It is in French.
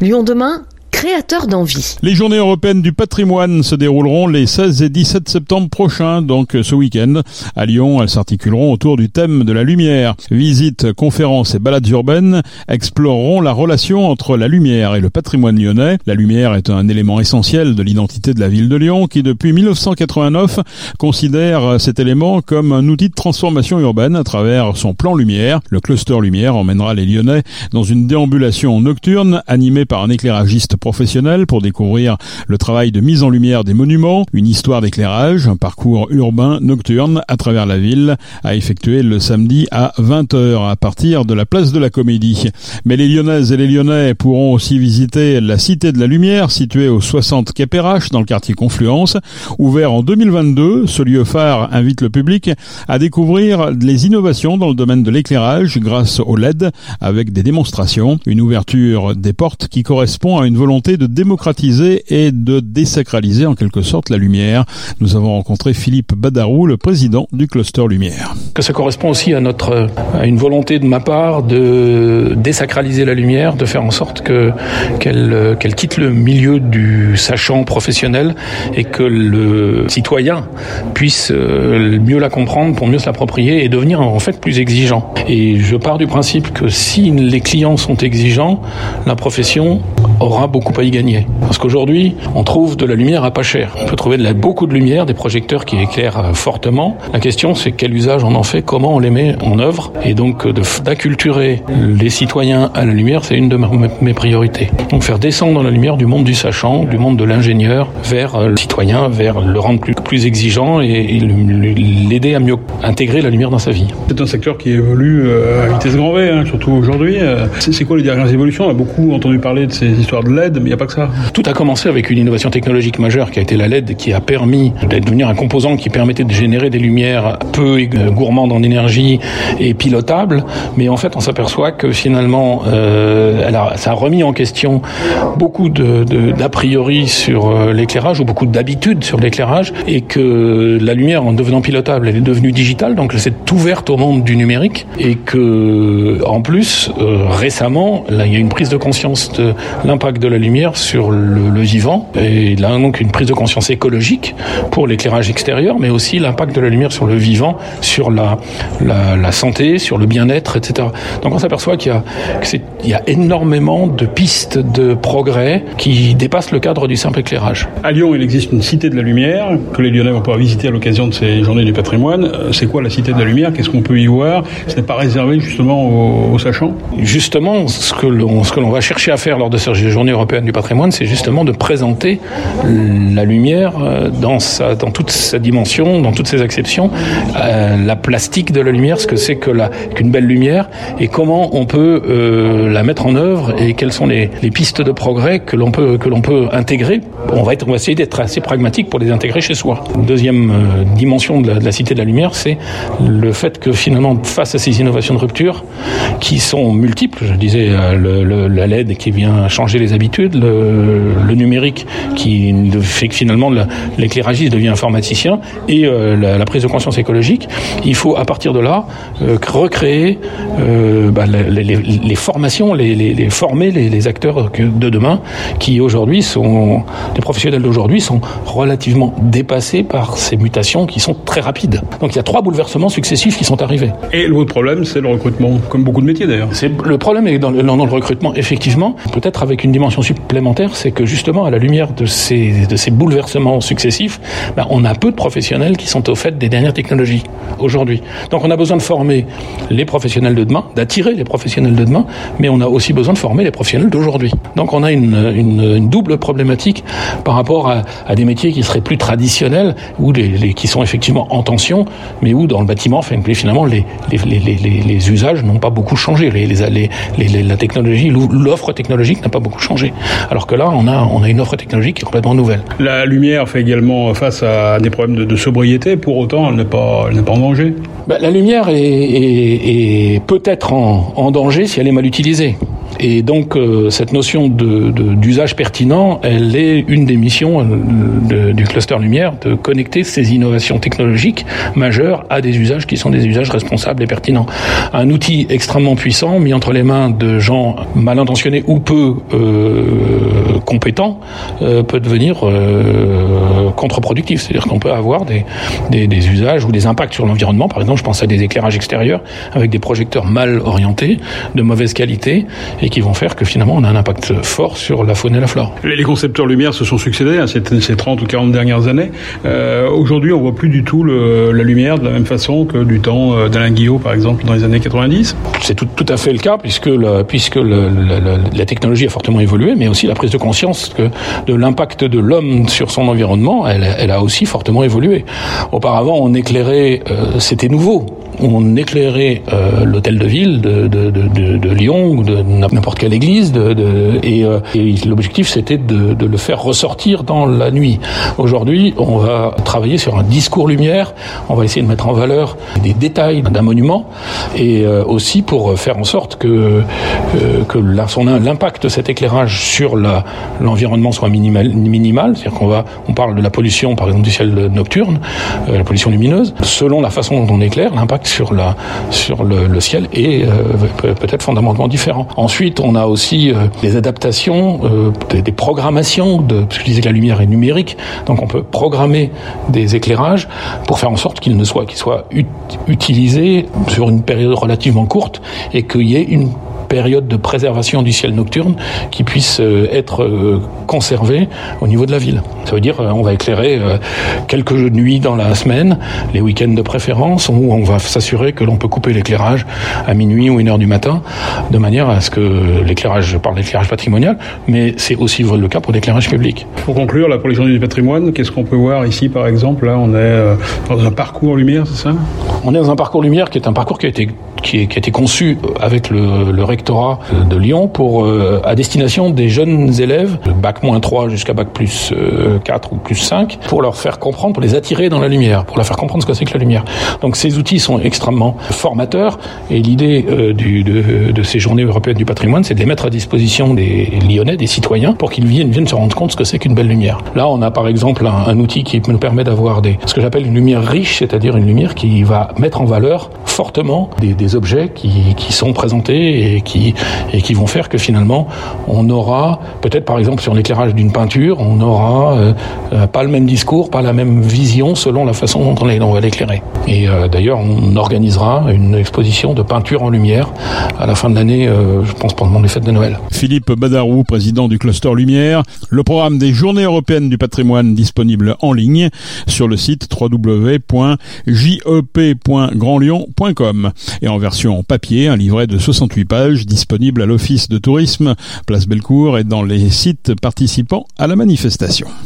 Lyon demain d'envie. Les journées européennes du patrimoine se dérouleront les 16 et 17 septembre prochains, donc ce week-end. À Lyon, elles s'articuleront autour du thème de la lumière. Visites, conférences et balades urbaines exploreront la relation entre la lumière et le patrimoine lyonnais. La lumière est un élément essentiel de l'identité de la ville de Lyon qui, depuis 1989, considère cet élément comme un outil de transformation urbaine à travers son plan lumière. Le cluster lumière emmènera les Lyonnais dans une déambulation nocturne animée par un éclairagiste pour découvrir le travail de mise en lumière des monuments, une histoire d'éclairage, un parcours urbain nocturne à travers la ville à effectuer le samedi à 20h à partir de la place de la Comédie. Mais les Lyonnaises et les Lyonnais pourront aussi visiter la Cité de la Lumière située au 60 Quai dans le quartier Confluence. Ouvert en 2022, ce lieu phare invite le public à découvrir les innovations dans le domaine de l'éclairage grâce au LED avec des démonstrations, une ouverture des portes qui correspond à une volonté de démocratiser et de désacraliser en quelque sorte la lumière. Nous avons rencontré Philippe Badarou, le président du cluster lumière. Que ça correspond aussi à notre à une volonté de ma part de désacraliser la lumière, de faire en sorte que qu'elle qu'elle quitte le milieu du sachant professionnel et que le citoyen puisse euh, mieux la comprendre pour mieux se l'approprier et devenir en fait plus exigeant. Et je pars du principe que si les clients sont exigeants, la profession aura beaucoup à y gagner. Parce qu'aujourd'hui, on trouve de la lumière à pas cher. On peut trouver beaucoup de lumière, des projecteurs qui éclairent euh, fortement. La question, c'est quel usage on en fait, comment on les met en œuvre. Et donc, euh, d'acculturer les citoyens à la lumière, c'est une de mes priorités. Donc, faire descendre la lumière du monde du sachant, du monde de l'ingénieur, vers euh, le citoyen, vers le rendre plus, plus exigeant et, l'aider à mieux intégrer la lumière dans sa vie. C'est un secteur qui évolue à vitesse grand V, hein, surtout aujourd'hui. C'est quoi les dernières évolutions? On a beaucoup entendu parler de ces histoires de LED, il n'y a pas que ça. Tout a commencé avec une innovation technologique majeure qui a été la LED, qui a permis d'être devenir un composant qui permettait de générer des lumières peu gourmandes en énergie et pilotables. Mais en fait, on s'aperçoit que finalement, euh, ça a remis en question beaucoup de, d'a priori sur euh, l'éclairage ou beaucoup d'habitudes sur l'éclairage et que la lumière, en devenant pilotable, elle est devenue digitale, donc elle s'est ouverte au monde du numérique et que, en plus, euh, récemment, il y a une prise de conscience de l'impact de la lumière sur le, le, vivant. Et là, donc, une prise de conscience écologique pour l'éclairage extérieur, mais aussi l'impact de la lumière sur le vivant, sur la, la, la santé, sur le bien-être, etc. Donc, on s'aperçoit qu'il y a, il y a énormément de pistes de progrès qui dépassent le cadre du simple éclairage. À Lyon, il existe une cité de la lumière que les Lyonnais vont pouvoir visiter à l'occasion de ces journées du patrimoine. Euh, c'est quoi la cité de la lumière? Qu'est-ce qu'on peut y voir? Ce n'est pas réservé justement aux, aux sachants? Justement, ce que l'on va chercher à faire lors de ces journées européennes du patrimoine, c'est justement de présenter la lumière euh, dans, sa, dans toute sa dimension, dans toutes ses acceptions, euh, la plastique de la lumière, ce que c'est que qu'une belle lumière, et comment on peut euh, la mettre en œuvre, et quelles sont les, pistes de progrès que l'on peut, intégrer. On va, être, on va essayer d'être assez pragmatique pour les intégrer chez soi. Deuxième dimension de la, Cité de la Lumière, c'est le fait que finalement, face à ces innovations de rupture, qui sont multiples, je disais le, la LED qui vient changer les habitudes, le, le numérique qui fait que finalement l'éclairagiste devient informaticien et euh, la, la, prise de conscience écologique, il faut à partir de là euh, recréer euh, bah, les, les, les, formations, les, les former les, acteurs de demain qui aujourd'hui sont, les professionnels d'aujourd'hui sont relativement dépassés par ces mutations qui sont très rapides. Donc il y a trois bouleversements successifs qui sont arrivés. Et l'autre problème, c'est le recrutement, comme beaucoup de métiers d'ailleurs. Le problème est dans le, dans le recrutement, effectivement, peut-être avec une dimension supplémentaire, c'est que justement, à la lumière de ces, de ces bouleversements successifs, ben, on a peu de professionnels qui sont au fait des dernières technologies aujourd'hui. Donc on a besoin de former les professionnels de demain, d'attirer les professionnels de demain, mais on a aussi besoin de former les professionnels d'aujourd'hui. Donc on a une, une, double problématique par rapport à, des métiers qui seraient plus traditionnels, ou les, qui sont effectivement en tension, mais où dans le bâtiment, finalement, les, les, usages n'ont pas beaucoup changé. La technologie, l'offre technologique n'a pas beaucoup changé. Alors que là, on a, on a une offre technologique qui est complètement nouvelle. La lumière fait également face à des problèmes de, de sobriété, pour autant, elle n'est pas, elle pas en danger ben, La lumière est, est, est peut-être en, en danger si elle est mal utilisée. Et donc cette notion d'usage pertinent, elle est une des missions du cluster lumière de connecter ces innovations technologiques majeures à des usages qui sont des usages responsables et pertinents. Un outil extrêmement puissant mis entre les mains de gens mal intentionnés ou peu compétents peut devenir contre-productif. C'est-à-dire qu'on peut avoir des, des, usages ou des impacts sur l'environnement. Par exemple, je pense à des éclairages extérieurs avec des projecteurs mal orientés, de mauvaise qualité, et qui vont faire que finalement on a un impact fort sur la faune et la flore. Les concepteurs lumière se sont succédés hein, ces, ces 30 ou 40 dernières années. Euh, Aujourd'hui, on voit plus du tout le, la lumière de la même façon que du temps euh, d'Alain Guillot, par exemple, dans les années 90. C'est tout, tout, à fait le cas, puisque, le, puisque le, la technologie a fortement évolué, mais aussi la prise de conscience que de l'impact de l'homme sur son environnement, elle, elle, a aussi fortement évolué. Auparavant, on éclairait, euh, c'était nouveau on éclairait euh, l'hôtel de ville de, Lyon ou de n'importe quelle église, et, euh, l'objectif c'était de, le faire ressortir dans la nuit. Aujourd'hui, on va travailler sur un discours lumière, on va essayer de mettre en valeur des détails d'un monument, et euh, aussi pour faire en sorte que, l'impact de cet éclairage sur l'environnement soit minimal, c'est-à-dire qu'on on parle de la pollution par exemple du ciel nocturne, la pollution lumineuse, selon la façon dont on éclaire, l'impact sur, la, sur le, ciel est euh, peut-être fondamentalement différent. Ensuite, on a aussi euh, des adaptations, euh, des, des, programmations, de, parce que je disais que la lumière est numérique, donc on peut programmer des éclairages pour faire en sorte qu'ils ne soient, qu'ils soient utilisés sur une période relativement courte et qu'il y ait une période de préservation du ciel nocturne qui puisse euh, être euh, conservée au niveau de la ville. Ça veut dire euh, on va éclairer quelques nuits dans la semaine, les week-ends de préférence, où on va s'assurer que l'on peut couper l'éclairage à minuit ou une heure du matin, de manière à ce que l'éclairage, je parle d'éclairage patrimonial, mais c'est aussi le cas pour l'éclairage public. Pour conclure, là, pour les journées du patrimoine, qu'est-ce qu'on peut voir ici, par exemple? Là, on est dans un parcours lumière, c'est ça? On est dans un parcours lumière qui est un parcours qui a été qui, a été conçu avec le, le rectorat de Lyon pour euh, à destination des jeunes élèves de bac moins 3 jusqu'à bac plus 4 euh, ou plus 5 pour leur faire comprendre, pour les attirer dans la lumière, pour leur faire comprendre ce que c'est que la lumière. Donc ces outils sont extrêmement formateurs et l'idée euh, de, de, ces journées européennes du patrimoine, c'est de les mettre à disposition des Lyonnais, des citoyens, pour qu'ils viennent, viennent se rendre compte ce que c'est qu'une belle lumière. Là, on a par exemple un, un outil qui nous permet d'avoir des, ce que j'appelle une lumière riche, c'est-à-dire une lumière qui va mettre en valeur fortement des, des objets qui, qui, sont présentés et qui, et qui vont faire que finalement on aura, peut-être par exemple sur l'éclairage d'une peinture, on aura euh, euh, pas le même discours, pas la même vision selon la façon dont on, va l'éclairer. Et euh, d'ailleurs, on organisera une exposition de peinture en lumière à la fin de l'année, euh, je pense pendant les fêtes de Noël. Philippe Badarou, président du cluster Lumière, le programme des Journées européennes du patrimoine disponible en ligne sur le site www.jep.grandlyon.com et en version papier, un livret de 68 pages disponible à l'Office de tourisme, place Bellecour et dans les sites participants à la manifestation.